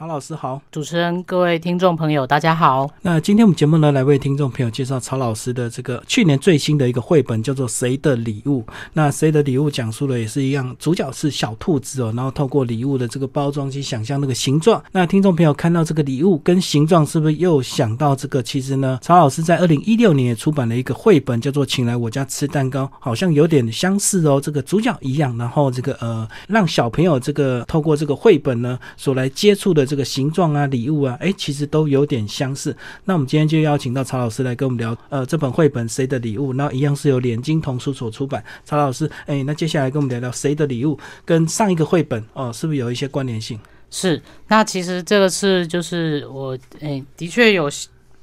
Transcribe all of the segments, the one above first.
曹老师好，主持人、各位听众朋友，大家好。那今天我们节目呢，来为听众朋友介绍曹老师的这个去年最新的一个绘本，叫做《谁的礼物》。那《谁的礼物》讲述的也是一样，主角是小兔子哦，然后透过礼物的这个包装去想象那个形状。那听众朋友看到这个礼物跟形状，是不是又想到这个？其实呢，曹老师在二零一六年也出版了一个绘本，叫做《请来我家吃蛋糕》，好像有点相似哦。这个主角一样，然后这个呃，让小朋友这个透过这个绘本呢，所来接触的。这个形状啊，礼物啊，哎，其实都有点相似。那我们今天就邀请到曹老师来跟我们聊，呃，这本绘本《谁的礼物》，那一样是由联经童书所出版。曹老师，哎，那接下来跟我们聊聊《谁的礼物》跟上一个绘本哦，是不是有一些关联性？是，那其实这个是就是我，哎，的确有。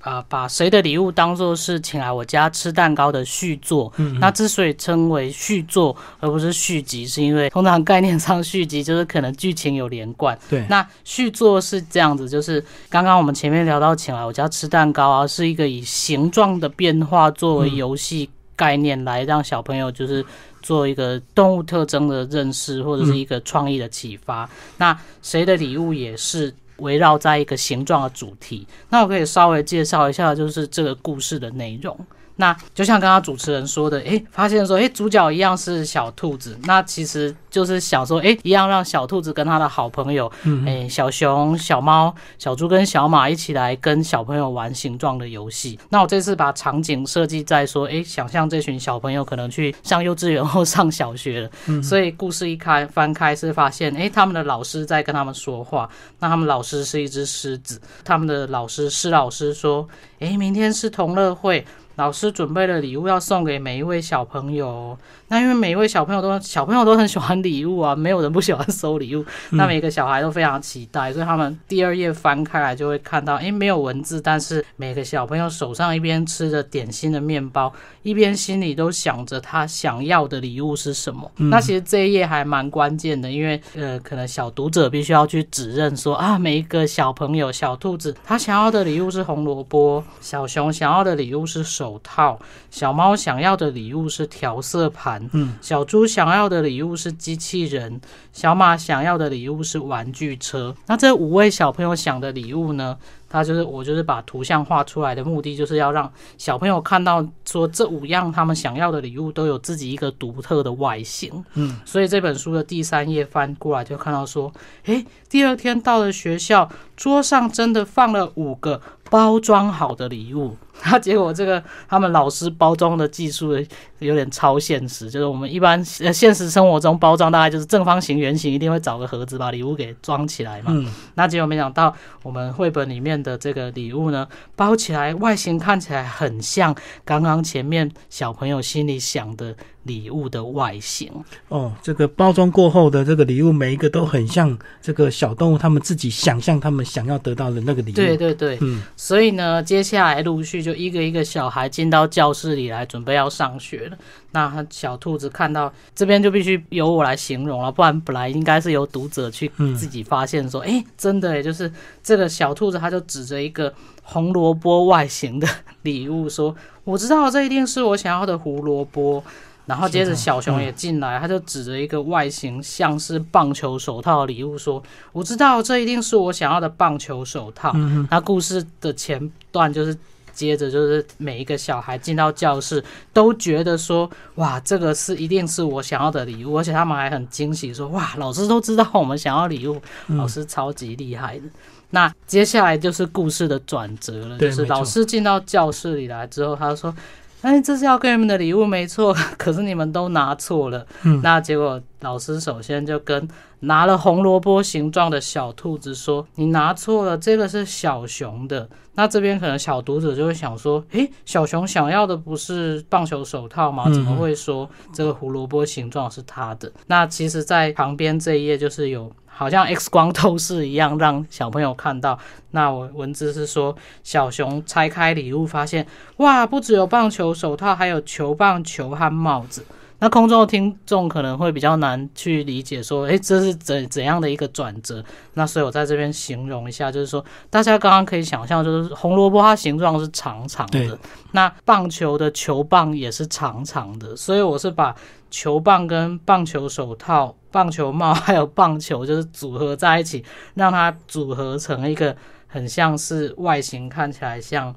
啊，把谁的礼物当做是请来我家吃蛋糕的续作。嗯，那之所以称为续作而不是续集，是因为通常概念上续集就是可能剧情有连贯。对，那续作是这样子，就是刚刚我们前面聊到请来我家吃蛋糕啊，是一个以形状的变化作为游戏概念来让小朋友就是做一个动物特征的认识或者是一个创意的启发。那谁的礼物也是。围绕在一个形状的主题，那我可以稍微介绍一下，就是这个故事的内容。那就像刚刚主持人说的，诶，发现说，诶，主角一样是小兔子，那其实就是想说，诶，一样让小兔子跟他的好朋友，诶，小熊、小猫、小猪跟小马一起来跟小朋友玩形状的游戏。那我这次把场景设计在说，诶，想象这群小朋友可能去上幼稚园或上小学了，所以故事一开翻开是发现，诶，他们的老师在跟他们说话。那他们老师是一只狮子，他们的老师施老师说，诶，明天是同乐会。老师准备了礼物要送给每一位小朋友，那因为每一位小朋友都小朋友都很喜欢礼物啊，没有人不喜欢收礼物，那每个小孩都非常期待，所以他们第二页翻开来就会看到，诶，没有文字，但是每个小朋友手上一边吃着点心的面包，一边心里都想着他想要的礼物是什么。那其实这一页还蛮关键的，因为呃，可能小读者必须要去指认说啊，每一个小朋友小兔子他想要的礼物是红萝卜，小熊想要的礼物是手。手套，小猫想要的礼物是调色盘，嗯，小猪想要的礼物是机器人，小马想要的礼物是玩具车。那这五位小朋友想的礼物呢？他就是我，就是把图像画出来的目的，就是要让小朋友看到，说这五样他们想要的礼物都有自己一个独特的外形。嗯，所以这本书的第三页翻过来就看到说，诶，第二天到了学校，桌上真的放了五个包装好的礼物。那结果这个他们老师包装的技术有点超现实，就是我们一般呃现实生活中包装大概就是正方形、圆形，一定会找个盒子把礼物给装起来嘛。嗯，那结果没想到我们绘本里面的这个礼物呢，包起来外形看起来很像刚刚前面小朋友心里想的。礼物的外形哦，这个包装过后的这个礼物，每一个都很像这个小动物他们自己想象他们想要得到的那个礼物。对对对，嗯，所以呢，接下来陆续就一个一个小孩进到教室里来，准备要上学了。那小兔子看到这边就必须由我来形容了，不然本来应该是由读者去自己发现说，哎，真的，就是这个小兔子，他就指着一个红萝卜外形的礼物说：“我知道这一定是我想要的胡萝卜。”然后接着小熊也进来，他就指着一个外形像是棒球手套的礼物说：“我知道这一定是我想要的棒球手套。”那故事的前段就是接着就是每一个小孩进到教室都觉得说：“哇，这个是一定是我想要的礼物。”而且他们还很惊喜说：“哇，老师都知道我们想要礼物，老师超级厉害的。”那接下来就是故事的转折了，就是老师进到教室里来之后，他说。哎，这是要给你们的礼物，没错。可是你们都拿错了。嗯，那结果老师首先就跟拿了红萝卜形状的小兔子说：“你拿错了，这个是小熊的。”那这边可能小读者就会想说：“诶，小熊想要的不是棒球手套吗？怎么会说这个胡萝卜形状是他的？”那其实，在旁边这一页就是有。好像 X 光透视一样，让小朋友看到。那我文字是说，小熊拆开礼物，发现哇，不只有棒球手套，还有球棒、球和帽子。那空中的听众可能会比较难去理解，说，诶，这是怎怎样的一个转折？那所以我在这边形容一下，就是说，大家刚刚可以想象，就是红萝卜它形状是长长的，那棒球的球棒也是长长的，所以我是把球棒跟棒球手套、棒球帽还有棒球就是组合在一起，让它组合成一个很像是外形看起来像。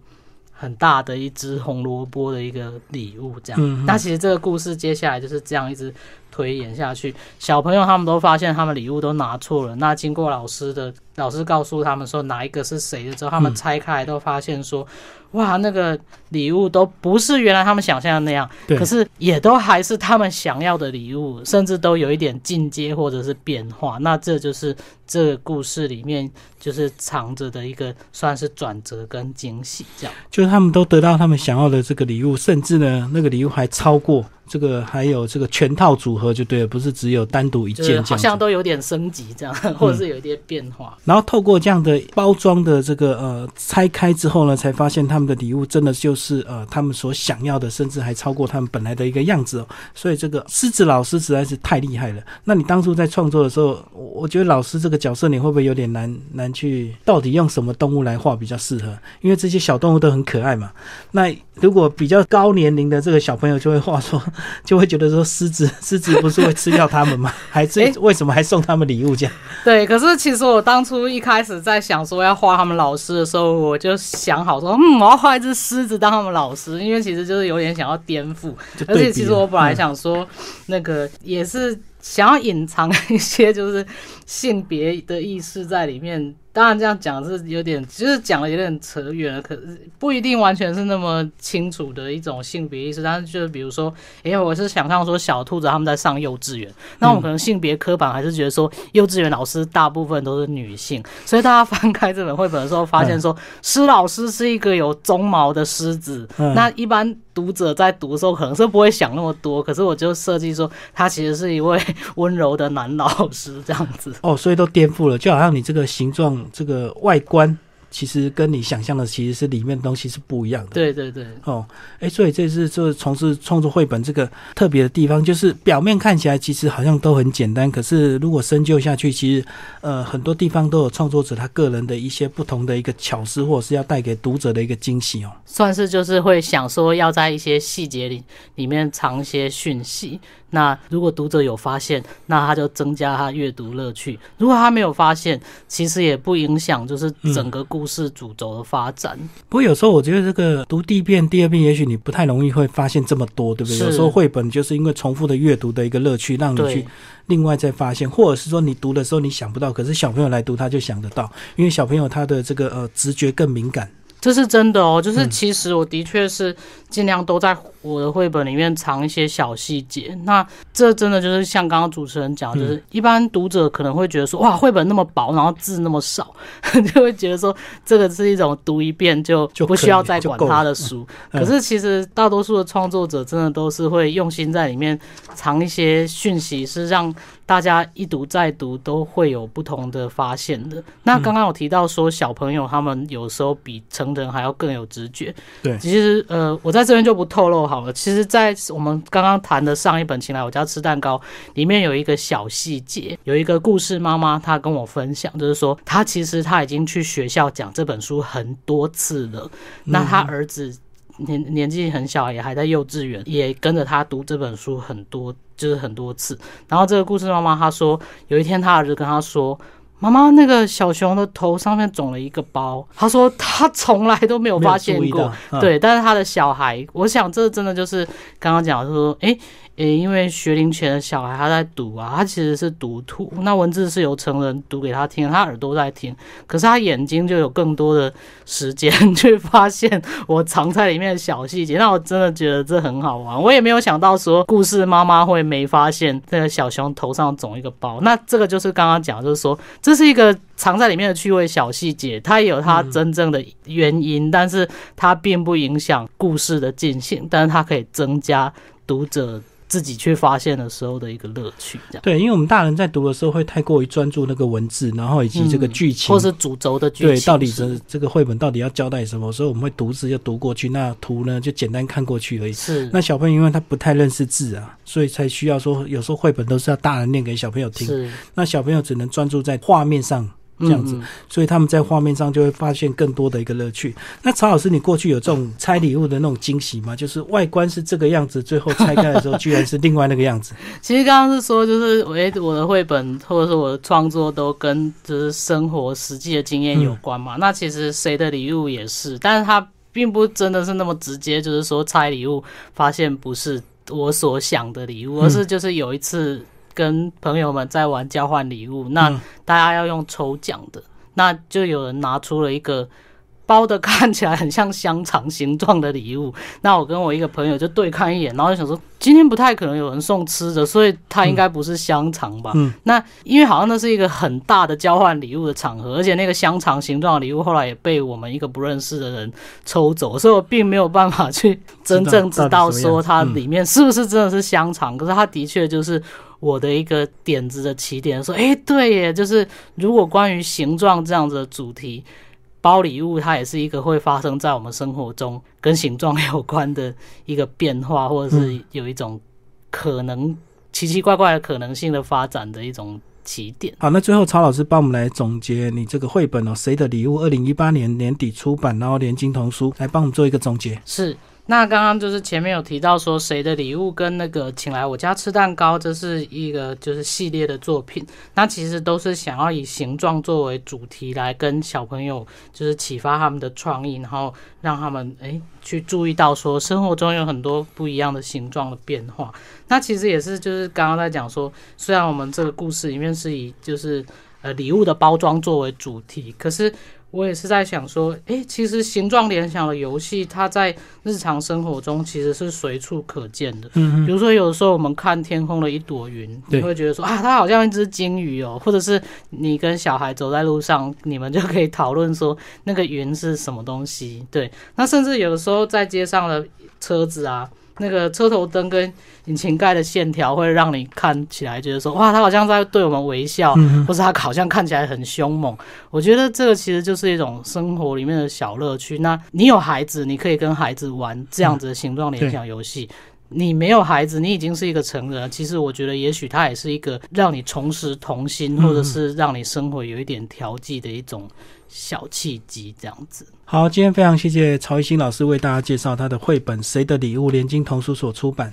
很大的一只红萝卜的一个礼物，这样。那其实这个故事接下来就是这样一直推演下去。小朋友他们都发现他们礼物都拿错了。那经过老师的老师告诉他们说哪一个是谁的之后，他们拆开都发现说。哇，那个礼物都不是原来他们想象的那样，可是也都还是他们想要的礼物，甚至都有一点进阶或者是变化。那这就是这个故事里面就是藏着的一个算是转折跟惊喜，这样。就是他们都得到他们想要的这个礼物，甚至呢，那个礼物还超过。这个还有这个全套组合就对了，不是只有单独一件好像都有点升级这样，或者是有一点变化。然后透过这样的包装的这个呃拆开之后呢，才发现他们的礼物真的就是呃他们所想要的，甚至还超过他们本来的一个样子哦。所以这个狮子老师实在是太厉害了。那你当初在创作的时候，我觉得老师这个角色你会不会有点难难去到底用什么动物来画比较适合？因为这些小动物都很可爱嘛。那如果比较高年龄的这个小朋友就会画说。就会觉得说狮子，狮子不是会吃掉他们吗？还是为什么还送他们礼物这样？对，可是其实我当初一开始在想说要画他们老师的时候，我就想好说，嗯，我要画一只狮子当他们老师，因为其实就是有点想要颠覆。而且其实我本来想说，那个也是想要隐藏一些就是性别的意识在里面。当然，这样讲是有点，就是讲的有点扯远了，可是不一定完全是那么清楚的一种性别意识。但是，就是比如说，因为我是想象说小兔子他们在上幼稚园，那我们可能性别刻板还是觉得说幼稚园老师大部分都是女性，所以大家翻开这本绘本的时候，发现说施老师是一个有鬃毛的狮子。那一般读者在读的时候可能是不会想那么多，可是我就设计说他其实是一位 温柔的男老师这样子。哦，所以都颠覆了，就好像你这个形状。这个外观其实跟你想象的其实是里面东西是不一样的。对对对。哦，哎，所以这是就是从事创作绘本这个特别的地方，就是表面看起来其实好像都很简单，可是如果深究下去，其实呃很多地方都有创作者他个人的一些不同的一个巧思，或者是要带给读者的一个惊喜哦。算是就是会想说要在一些细节里里面藏一些讯息。那如果读者有发现，那他就增加他阅读乐趣；如果他没有发现，其实也不影响，就是整个故事主轴的发展。不过有时候我觉得这个读第一遍、第二遍，也许你不太容易会发现这么多，对不对？有时候绘本就是因为重复的阅读的一个乐趣，让你去另外再发现，或者是说你读的时候你想不到，可是小朋友来读他就想得到，因为小朋友他的这个呃直觉更敏感。这是真的哦，就是其实我的确是尽量都在我的绘本里面藏一些小细节。那这真的就是像刚刚主持人讲，就是一般读者可能会觉得说，哇，绘本那么薄，然后字那么少，就会觉得说这个是一种读一遍就就不需要再管它的书。可是其实大多数的创作者真的都是会用心在里面藏一些讯息，是让。大家一读再读都会有不同的发现的。那刚刚有提到说，小朋友他们有时候比成人还要更有直觉。对，其实呃，我在这边就不透露好了。其实，在我们刚刚谈的上一本《请来我家吃蛋糕》里面有一个小细节，有一个故事妈妈她跟我分享，就是说她其实她已经去学校讲这本书很多次了。那她儿子。年年纪很小，也还在幼稚园，也跟着他读这本书很多，就是很多次。然后这个故事妈妈她说，有一天她儿子跟她说：“妈妈，那个小熊的头上面肿了一个包。”她说她从来都没有发现过，对。但是他的小孩，我想这真的就是刚刚讲说，哎。诶，因为学龄前的小孩他在读啊，他其实是读图，那文字是由成人读给他听，他耳朵在听，可是他眼睛就有更多的时间 去发现我藏在里面的小细节。那我真的觉得这很好玩，我也没有想到说故事妈妈会没发现这个小熊头上肿一个包。那这个就是刚刚讲，就是说这是一个藏在里面的趣味小细节，它也有它真正的原因，但是它并不影响故事的进行，但是它可以增加读者。自己去发现的时候的一个乐趣，这样。对，因为我们大人在读的时候会太过于专注那个文字，然后以及这个剧情，或是主轴的剧情，对，到底这这个绘本到底要交代什么？所以我们会读字就读过去，那图呢就简单看过去而已。是。那小朋友因为他不太认识字啊，所以才需要说，有时候绘本都是要大人念给小朋友听。是。那小朋友只能专注在画面上。这样子，所以他们在画面上就会发现更多的一个乐趣。那曹老师，你过去有这种拆礼物的那种惊喜吗？就是外观是这个样子，最后拆开的时候居然是另外那个样子。其实刚刚是说，就是诶，我的绘本或者是我的创作都跟就是生活实际的经验有关嘛。那其实谁的礼物也是，但是他并不真的是那么直接，就是说拆礼物发现不是我所想的礼物，而是就是有一次。跟朋友们在玩交换礼物，那大家要用抽奖的，那就有人拿出了一个包的看起来很像香肠形状的礼物。那我跟我一个朋友就对看一眼，然后就想说，今天不太可能有人送吃的，所以它应该不是香肠吧？嗯那因为好像那是一个很大的交换礼物的场合，而且那个香肠形状的礼物后来也被我们一个不认识的人抽走，所以我并没有办法去真正知道说它里面是不是真的是香肠。可是它的确就是。我的一个点子的起点，说，哎，对耶，就是如果关于形状这样子的主题，包礼物它也是一个会发生在我们生活中跟形状有关的一个变化，或者是有一种可能奇奇怪怪的可能性的发展的一种起点。好，那最后曹老师帮我们来总结你这个绘本哦，《谁的礼物》二零一八年年底出版，然后连金童书来帮我们做一个总结。是。那刚刚就是前面有提到说谁的礼物跟那个请来我家吃蛋糕，这是一个就是系列的作品。那其实都是想要以形状作为主题来跟小朋友就是启发他们的创意，然后让他们诶去注意到说生活中有很多不一样的形状的变化。那其实也是就是刚刚在讲说，虽然我们这个故事里面是以就是呃礼物的包装作为主题，可是。我也是在想说，诶，其实形状联想的游戏，它在日常生活中其实是随处可见的。嗯比如说，有的时候我们看天空的一朵云，你会觉得说啊，它好像一只金鱼哦。或者是你跟小孩走在路上，你们就可以讨论说那个云是什么东西。对，那甚至有的时候在街上的车子啊。那个车头灯跟引擎盖的线条会让你看起来觉得说，哇，他好像在对我们微笑，或是他好像看起来很凶猛。我觉得这个其实就是一种生活里面的小乐趣。那你有孩子，你可以跟孩子玩这样子的形状联想游戏；你没有孩子，你已经是一个成人。其实我觉得，也许它也是一个让你重拾童心，或者是让你生活有一点调剂的一种。小契机这样子。好，今天非常谢谢曹一新老师为大家介绍他的绘本《谁的礼物》，连经童书所出版。